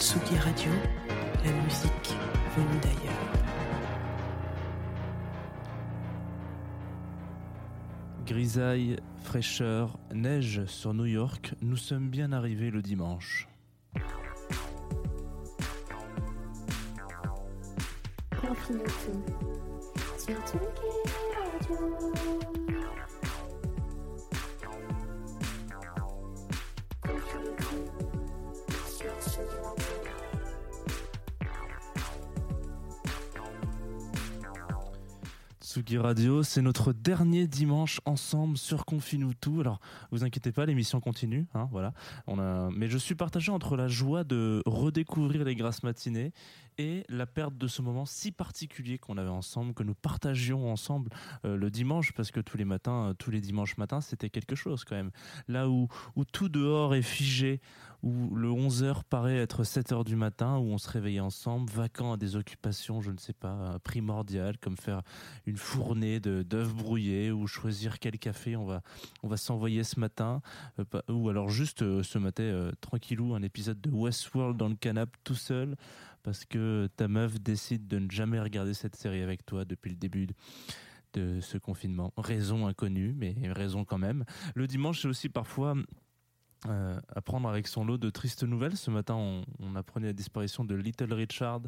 Tsugi Radio, la musique venue d'ailleurs. Grisaille, fraîcheur, neige sur New York, nous sommes bien arrivés le dimanche. Tsugi Radio, c'est notre dernier dimanche ensemble sur Confine tout. Alors, vous inquiétez pas, l'émission continue, hein, voilà. Mais je suis partagé entre la joie de redécouvrir les grasses matinées et la perte de ce moment si particulier qu'on avait ensemble, que nous partagions ensemble euh, le dimanche, parce que tous les matins, euh, tous les dimanches matins, c'était quelque chose quand même. Là où, où tout dehors est figé, où le 11h paraît être 7h du matin, où on se réveillait ensemble, vacant à des occupations, je ne sais pas, euh, primordiales, comme faire une fournée d'œufs brouillés, ou choisir quel café on va, on va s'envoyer ce matin, euh, ou alors juste euh, mater euh, tranquillou un épisode de Westworld dans le canapé tout seul, parce que ta meuf décide de ne jamais regarder cette série avec toi depuis le début de ce confinement. Raison inconnue, mais raison quand même. Le dimanche, c'est aussi parfois euh, à prendre avec son lot de tristes nouvelles. Ce matin, on, apprenait la disparition de Little Richard,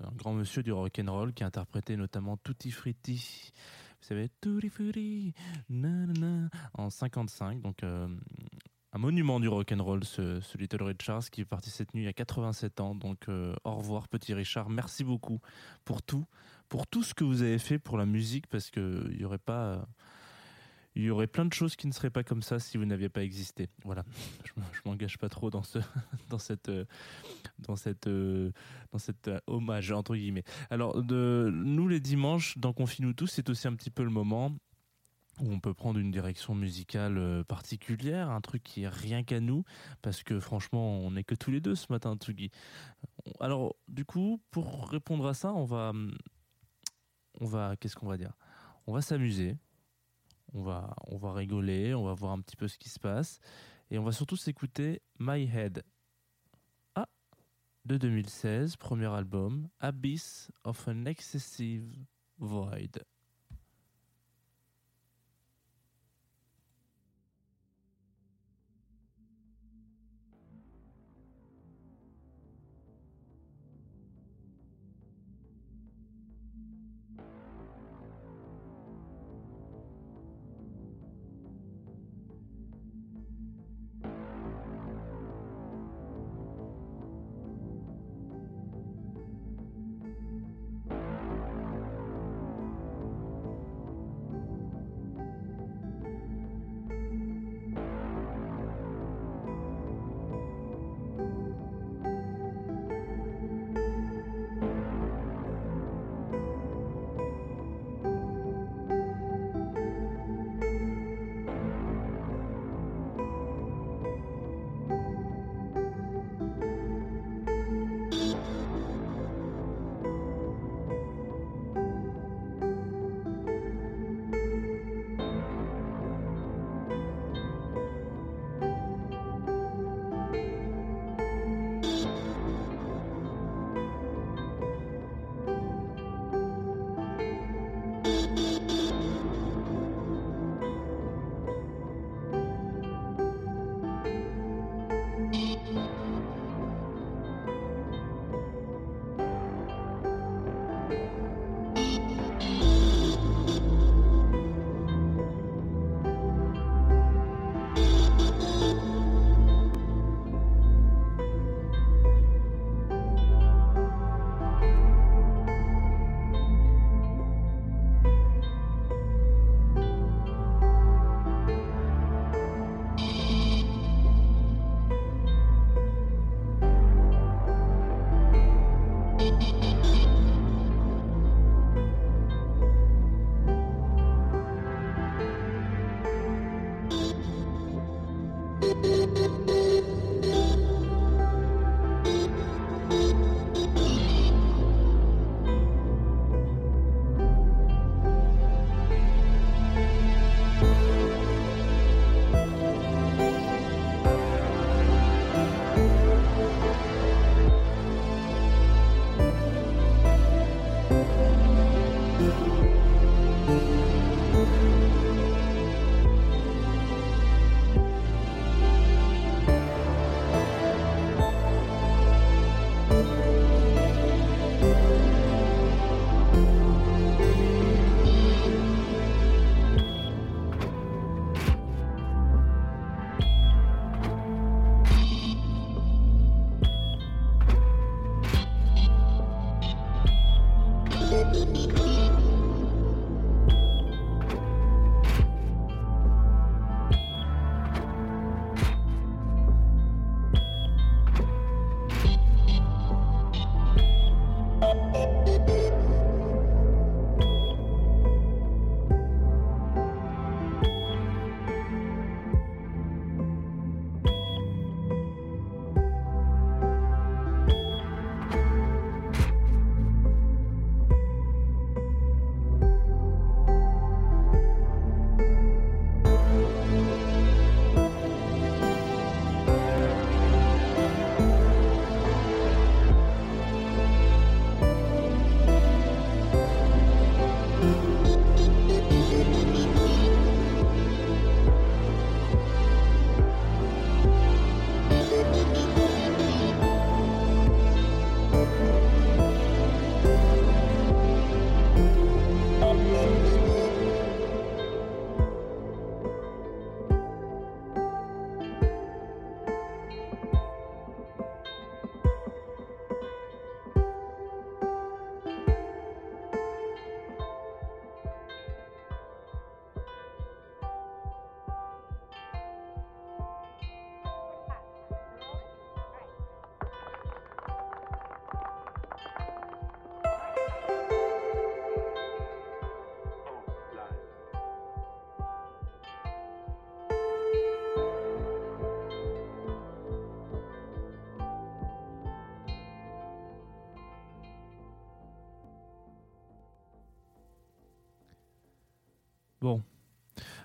un grand monsieur du rock'n'roll qui interprétait notamment Tutti Frutti. Vous savez, Tutti Frutti, nanana, en 55. Donc, euh, un monument du rock'n'roll, ce, ce Little Richard, qui est parti cette nuit à 87 ans. Donc, euh, au revoir, petit Richard. Merci beaucoup pour tout, pour tout ce que vous avez fait pour la musique, parce que il y aurait pas. Il y aurait plein de choses qui ne seraient pas comme ça si vous n'aviez pas existé. Voilà, je, je m'engage pas trop dans ce, dans cette, euh, dans cette, euh, dans cet euh, hommage entre guillemets. Alors, de, nous les dimanches dans Confine-nous tous, c'est aussi un petit peu le moment où on peut prendre une direction musicale particulière, un truc qui est rien qu'à nous, parce que franchement, on n'est que tous les deux ce matin, Tsugi. Alors, du coup, pour répondre à ça, on va, on va, qu'est-ce qu'on va dire? On va s'amuser, on va, on rigoler, on va voir un petit peu ce qui se passe, et on va surtout s'écouter My Head. Ah, de 2016, premier album, Abyss of an Excessive Void.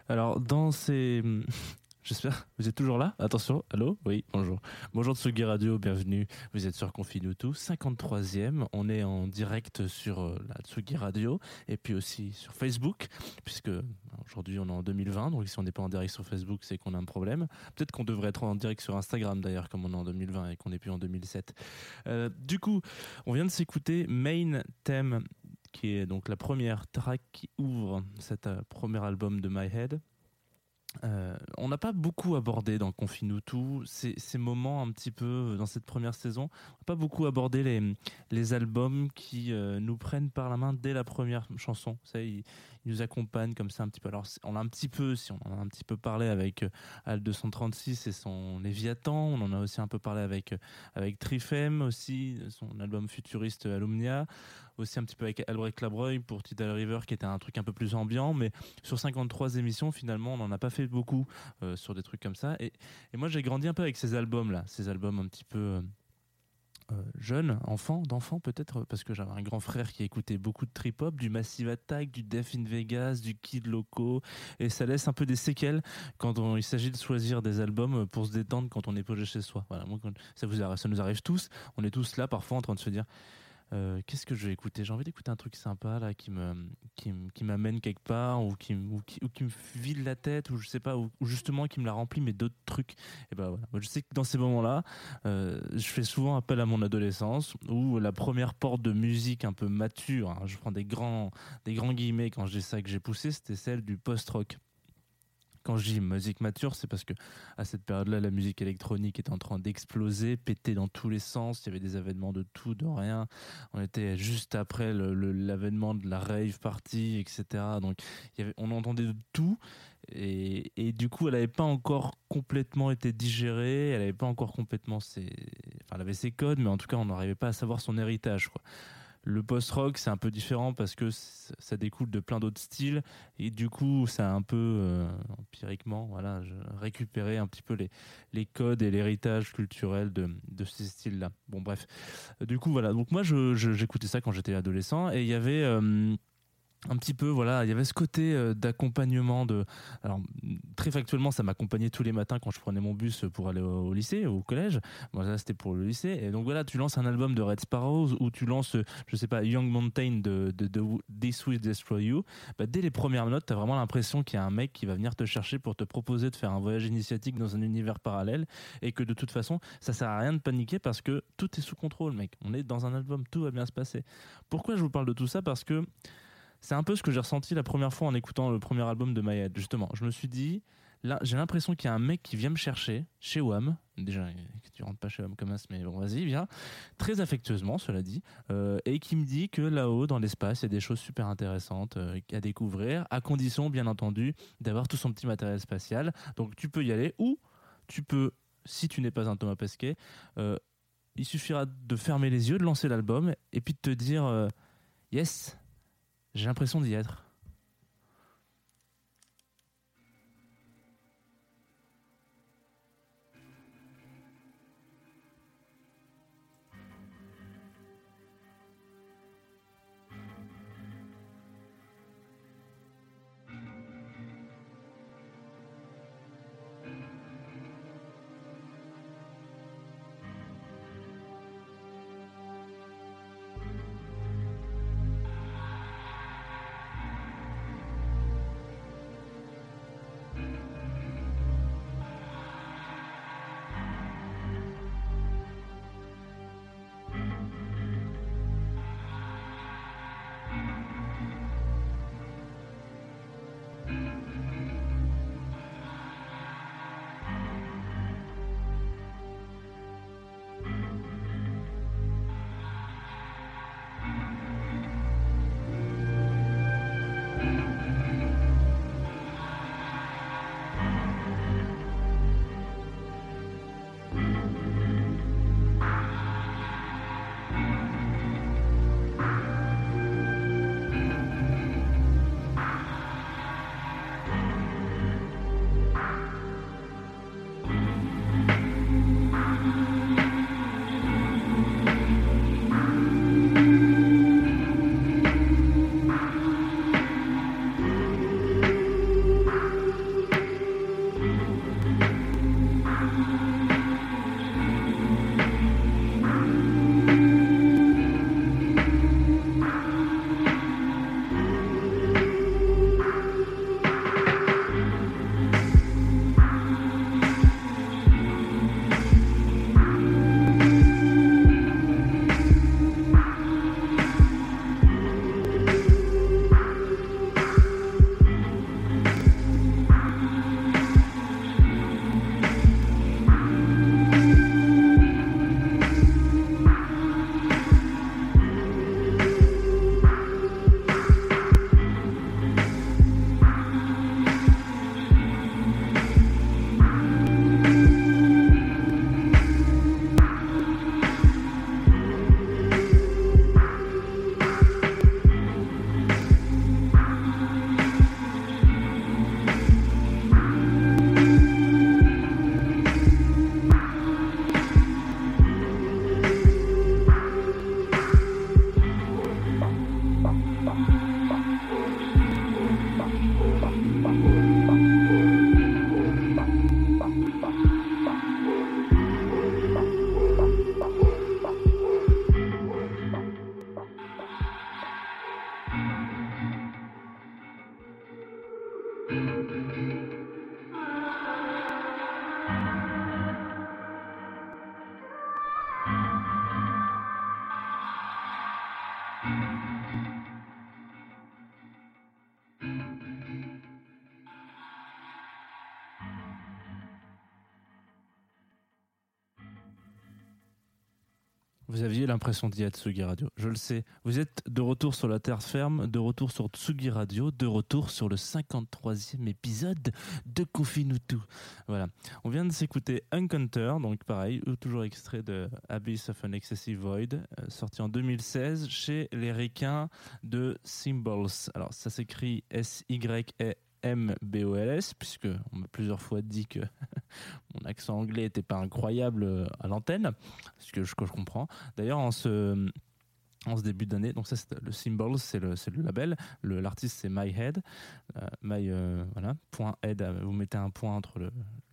Alors, dans ces. J'espère. Vous êtes toujours là? Attention, allô? Oui, bonjour. Bonjour Tsugi Radio, bienvenue. Vous êtes sur Confine tout, 53e. On est en direct sur euh, la Tsugi Radio et puis aussi sur Facebook, puisque aujourd'hui on est en 2020, donc si on n'est pas en direct sur Facebook, c'est qu'on a un problème. Peut-être qu'on devrait être en direct sur Instagram d'ailleurs, comme on est en 2020 et qu'on n'est plus en 2007. Euh, du coup, on vient de s'écouter Main Theme qui est donc la première track qui ouvre cet euh, premier album de My Head. Euh, on n'a pas beaucoup abordé dans Confine tout ces, ces, moments un petit peu dans cette première saison. On n'a pas beaucoup abordé les, les albums qui euh, nous prennent par la main dès la première chanson. Ça, ils, nous accompagnent comme ça un petit peu. Alors, on a un petit peu, si on en a un petit peu parlé avec euh, Al 236 et son Léviathan. On en a aussi un peu parlé avec avec Trifem aussi, son album futuriste Alumnia. Aussi un petit peu avec Albrecht Labreuil pour Tidal River qui était un truc un peu plus ambiant. Mais sur 53 émissions, finalement, on n'en a pas fait beaucoup euh, sur des trucs comme ça. Et, moi, j'ai grandi un peu avec ces albums-là, ces albums un petit peu euh, euh, jeunes, enfants, d'enfants peut-être, parce que j'avais un grand frère qui écoutait beaucoup de trip-hop, du Massive Attack, du Death in Vegas, du Kid Loco, et ça laisse un peu des séquelles quand il s'agit de choisir des albums pour se détendre quand on est posé chez soi. Voilà, moi, ça, vous ça nous arrive tous, on est tous là parfois en train de se dire euh, qu'est-ce que je vais écouter? J'ai envie d'écouter un truc sympa là qui me qui, qui m'amène quelque part ou qui, ou qui, ou qui me vide la tête ou je sais pas ou, justement qui me la remplit mais d'autres trucs. Et ben voilà. Je sais que dans ces moments-là, euh, je fais souvent appel à mon adolescence où la première porte de musique un peu mature, hein, je prends des grands des grands guillemets quand je dis ça que j'ai poussé, c'était celle du post-rock quand je dis musique mature, c'est parce que à cette période-là, la musique électronique était en train d'exploser, péter dans tous les sens. Il y avait des événements de tout, de rien. On était juste après l'avènement de la rave party, etc. Donc, on entendait de tout. Et, du coup, elle n'avait pas encore complètement été digérée. Elle n'avait pas encore complètement enfin, elle avait ses codes, mais en tout cas, on n'arrivait pas à savoir son héritage. Le post-rock, c'est un peu différent parce que ça découle de plein d'autres styles et du coup, ça a un peu euh, empiriquement, voilà, récupéré un petit peu les, codes et l'héritage culturel de, ces styles-là. Bon, bref. Du coup, voilà. Donc moi, j'écoutais ça quand j'étais adolescent et il y avait euh, un petit peu voilà il y avait ce côté euh, d'accompagnement de alors très factuellement ça m'accompagnait tous les matins quand je prenais mon bus pour aller au, lycée au collège. Moi ça c'était pour le lycée. Et donc voilà tu lances un album de Red Sparrows ou tu lances je sais pas Young Mountain de, de, de This Will Destroy You. Bah, dès les premières notes t'as vraiment l'impression qu'il y a un mec qui va venir te chercher pour te proposer de faire un voyage initiatique dans un univers parallèle et que de toute façon ça sert à rien de paniquer parce que tout est sous contrôle mec. On est dans un album tout va bien se passer. Pourquoi je vous parle de tout ça? Parce que c'est un peu ce que j'ai ressenti la première fois en écoutant le premier album de Mayad. Justement, je me suis dit, là, j'ai l'impression qu'il y a un mec qui vient me chercher chez WAM. Déjà, tu rentres pas chez WAM comme ça, mais bon, vas-y, viens. Très affectueusement, cela dit. Euh, et qui me dit que là-haut, dans l'espace, il y a des choses super intéressantes euh, à découvrir, à condition, bien entendu, d'avoir tout son petit matériel spatial. Donc, tu peux y aller ou tu peux, si tu n'es pas un Thomas Pesquet, euh, il suffira de fermer les yeux, de lancer l'album et puis de te dire, yes, j'ai l'impression d'y être. L'impression d'y être Tsugi Radio, je le sais. Vous êtes de retour sur la terre ferme, de retour sur Tsugi Radio, de retour sur le 53e épisode de Confinutu. Voilà. On vient de s'écouter Uncounter, donc pareil, toujours extrait de Abyss of an Excessive Void, euh, sorti en 2016 chez les requins de Symbols. Alors ça s'écrit S-Y-E M-B-O-L-S, puisque on m'a plusieurs fois dit que mon accent anglais n'était pas incroyable euh, à l'antenne, ce que je, comprends. D'ailleurs, en ce, début d'année, donc ça c'est le Symbols, c'est le, label, l'artiste c'est My Head, euh, My, euh, voilà, point head, vous mettez un point entre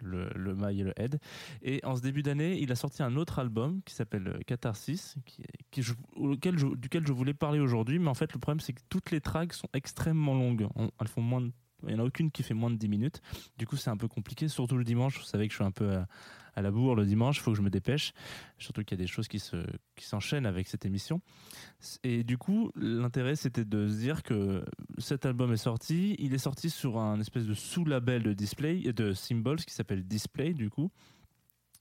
le, le, My et le head. Et en ce début d'année, il a sorti un autre album qui s'appelle Catharsis, auquel je- duquel je voulais parler aujourd'hui, mais en fait le problème c'est que toutes les tracks sont extrêmement longues, On- elles font moins de il n'y en a aucune qui fait moins de 10 minutes. Du coup, c'est un peu compliqué, surtout le dimanche. Vous savez que je suis un peu à, la bourre le dimanche, il faut que je me dépêche. Surtout qu'il y a des choses qui se qui s'enchaînent avec cette émission. Et du coup, l'intérêt, c'était de se dire que cet album est sorti. Il est sorti sur un espèce de sous-label de display, de Symbols qui s'appelle Display, du coup.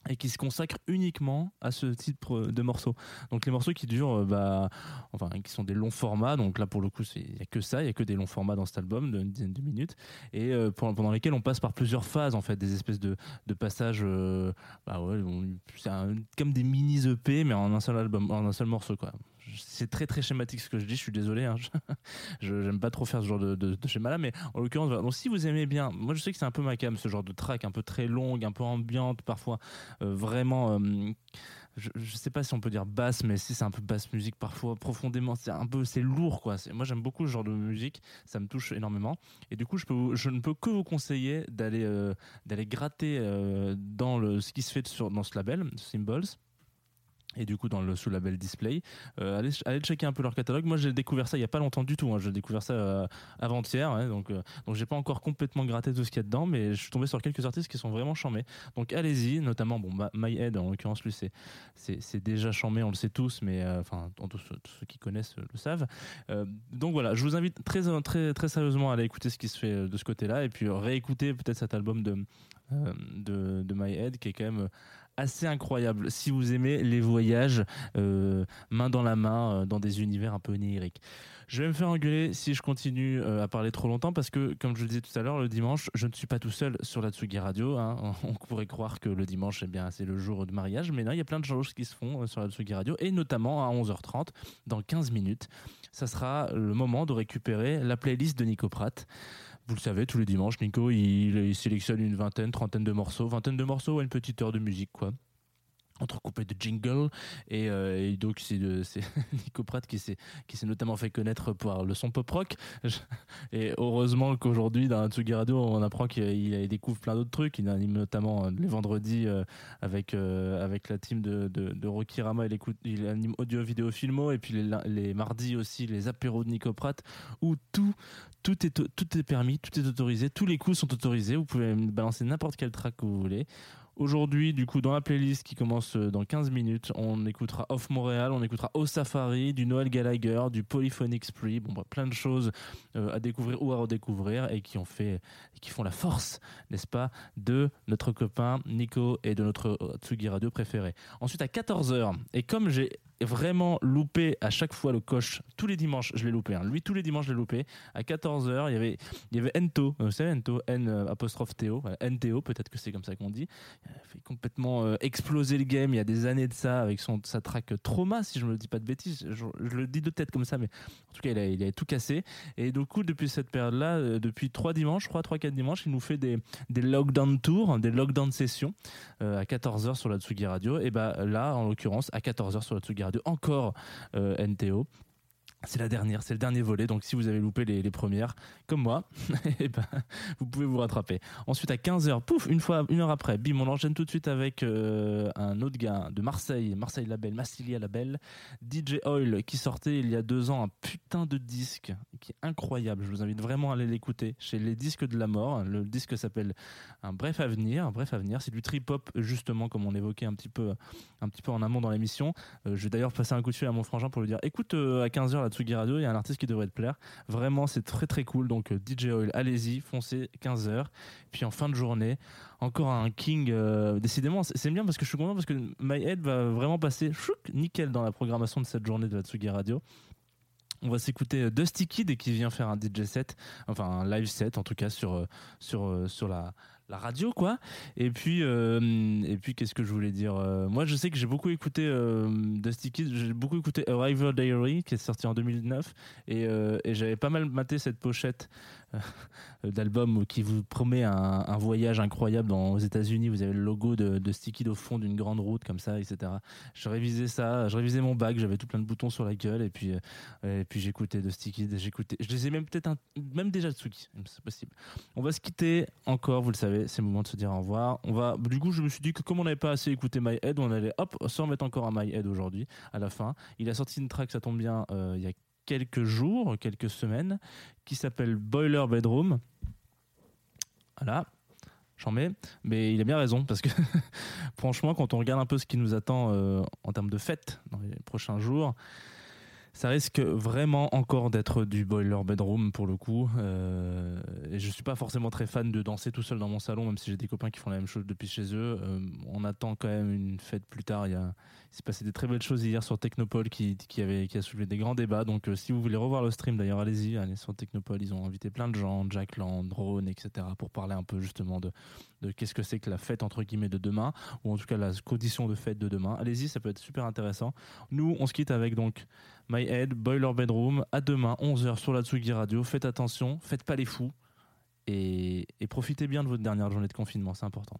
Et qui se consacre uniquement à ce type de morceaux. Donc les morceaux qui durent, euh, bah, enfin, qui sont des longs formats. Donc là, pour le coup, il n'y a que ça, il n'y a que des longs formats dans cet album d'une dizaine de minutes. Et euh, pendant, lesquels on passe par plusieurs phases, en fait, des espèces de, passages, euh, bah ouais, comme des mini EP, mais en un seul album, en un seul morceau, quoi. C'est très très schématique ce que je dis, je suis désolé. Hein, je j'aime pas trop faire ce genre de, schéma là, mais en l'occurrence, si vous aimez bien, moi je sais que c'est un peu ma cam, ce genre de track un peu très longue, un peu ambiante, parfois euh, vraiment. euh, je, je sais pas si on peut dire basse, mais si c'est un peu basse musique parfois profondément, c'est un peu c'est lourd quoi. Moi j'aime beaucoup ce genre de musique, ça me touche énormément. Et du coup je peux, je ne peux que vous conseiller d'aller euh, d'aller gratter dans le ce qui se fait sur dans ce label Symbols et du coup dans le sous-label Display. Euh, allez, allez checker un peu leur catalogue. Moi j'ai découvert ça il y a pas longtemps du tout. Hein. J'ai découvert ça euh, avant-hier, hein, donc euh, donc j'ai pas encore complètement gratté tout ce qu'il y a dedans, mais je suis tombé sur quelques artistes qui sont vraiment charmés. Donc allez-y, notamment bon My Head en l'occurrence lui c'est c'est déjà charmé, on le sait tous, mais euh, enfin tous, tous ceux qui connaissent le savent. Donc voilà, je vous invite très très très sérieusement à aller écouter ce qui se fait de ce côté-là et puis réécouter peut-être cet album de de, de My Head qui est quand même assez incroyable si vous aimez les voyages euh, main dans la main euh, dans des univers un peu oniriques. Je vais me faire engueuler si je continue euh, à parler trop longtemps parce que, comme je le disais tout à l'heure, le dimanche, je ne suis pas tout seul sur la Tsugi Radio. hein. On pourrait croire que le dimanche, eh bien, c'est le jour de mariage, mais non, il y a plein de choses qui se font sur la Tsugi Radio et notamment à 11h30, dans 15 minutes, ça sera le moment de récupérer la playlist de Nico Pratt. Vous le savez, tous les dimanches, Nico, il, sélectionne une vingtaine, trentaine de morceaux, vingtaine de morceaux ou une petite heure de musique, quoi entrecoupé de jingle et, euh, et donc c'est c'est Nico Pratt qui s'est notamment fait connaître par le son pop rock. Et heureusement qu'aujourd'hui dans Tsugi Radio on apprend qu'il il découvre plein d'autres trucs. Il anime notamment euh, les vendredis euh, avec euh, avec la team de, de, Rocky Rama. Il anime audio vidéo filmo. Et puis les, les mardis aussi les apéros de Nico Pratt où tout tout est tout est permis tout est autorisé. Tous les coups sont autorisés. Vous pouvez balancer n'importe quel track que vous voulez Aujourd'hui, du coup, dans la playlist qui commence euh, dans 15 minutes, on écoutera Off Montréal, on écoutera Au Safari, du Noël Gallagher, du Polyphonic Spree, plein de choses euh, à découvrir ou à redécouvrir et qui qui font la force, n'est-ce pas, de notre copain Nico et de notre euh, Tsugi Radio préféré. Ensuite, à 14h, et comme j'ai vraiment loupé à chaque fois le coche, tous les dimanches, je l'ai loupé, hein. lui tous les dimanches je l'ai loupé, à 14h, il y avait, il y avait Ento, euh, vous savez Ento, N euh, apostrophe Théo, NTO, peut-être que c'est comme ça qu'on dit, il a fait complètement euh, exploser le game il y a des années de ça avec son sa track Trauma si je me dis pas de bêtises. Je, le dis de tête comme ça mais en tout cas il a, il a tout cassé. Et du coup depuis cette période là depuis trois dimanches je crois trois quatre dimanches il nous fait des des lockdown tours des lockdown sessions euh, à 14h sur la Tsugi Radio. Et bah là en l'occurrence à 14h sur la Tsugi Radio encore euh, NTO c'est la dernière, c'est le dernier volet. Donc, si vous avez loupé les, premières, comme moi, eh ben, vous pouvez vous rattraper. Ensuite, à 15h, pouf, une fois, une heure après, bim, on enchaîne tout de suite avec euh, un autre gars de Marseille, Marseille Label, Massilia Label, DJ Oil, qui sortait il y a deux ans un putain de disque qui est incroyable. Je vous invite vraiment à aller l'écouter chez les disques de la mort. Le disque s'appelle Un bref avenir. Un bref avenir, c'est du trip hop justement, comme on évoquait un petit peu, un petit peu en amont dans l'émission. Euh, je vais d'ailleurs passer un coup de fil à mon frangin pour lui dire, écoute, euh, à 15h là Tsugi Radio, il y a un artiste qui devrait te plaire. Vraiment, c'est très très cool. Donc euh, DJ Oil, allez-y, foncez 15h. Puis en fin de journée, encore un King. euh, décidément, c'est bien parce que je suis content parce que My Head va vraiment passer chouk, nickel dans la programmation de cette journée de la Tsugi Radio. On va s'écouter euh, Dusty Kid qui vient faire un DJ set, enfin un live set en tout cas sur sur sur la la radio quoi. Et puis euh, et puis qu'est-ce que je voulais dire Euh, Moi je sais que j'ai beaucoup écouté euh, Dusty j'ai beaucoup écouté Arrival Diary qui est sorti en 2009 et, euh, et j'avais pas mal maté cette pochette d'album qui vous promet un, voyage incroyable dans, aux États-Unis. Vous avez le logo de, de Sticky au fond d'une grande route comme ça, etc. Je révisais ça, je révisais mon bac, j'avais tout plein de boutons sur la gueule et puis euh, et puis j'écoutais de Sticky j'écoutais, je les ai même peut-être même déjà Tsuki, c'est possible. On va se quitter encore, vous le savez, c'est le moment de se dire au revoir. On va, du coup, je me suis dit que comme on n'avait pas assez écouté My Head, on allait hop, s'en mettre encore à My Head aujourd'hui, à la fin. Il a sorti une track, ça tombe bien, euh, il y a quelques jours, quelques semaines, qui s'appelle Boiler Bedroom. Voilà. J'en mets, mais il a bien raison parce que franchement, quand on regarde un peu ce qui nous attend euh, en termes de fêtes dans les prochains jours, ça risque vraiment encore d'être du boiler bedroom pour le coup. Euh, et je suis pas forcément très fan de danser tout seul dans mon salon, même si j'ai des copains qui font la même chose depuis chez eux. Euh, on attend quand même une fête plus tard. Il, y a, s'est passé des très belles choses hier sur Technopole qui, avait, qui a soulevé des grands débats. Donc euh, si vous voulez revoir le stream, d'ailleurs, allez-y, allez sur Technopole. Ils ont invité plein de gens, Jack Land, Drone, etc., pour parler un peu justement de, de qu'est-ce que c'est que la fête entre guillemets de demain, ou en tout cas la condition de fête de demain. Allez-y, ça peut être super intéressant. Nous, on se quitte avec donc My Head, Boiler Bedroom. À demain, 11h sur la Tsugi Radio. Faites attention, faites pas les fous. Et, et profitez bien de votre dernière journée de confinement, c'est important.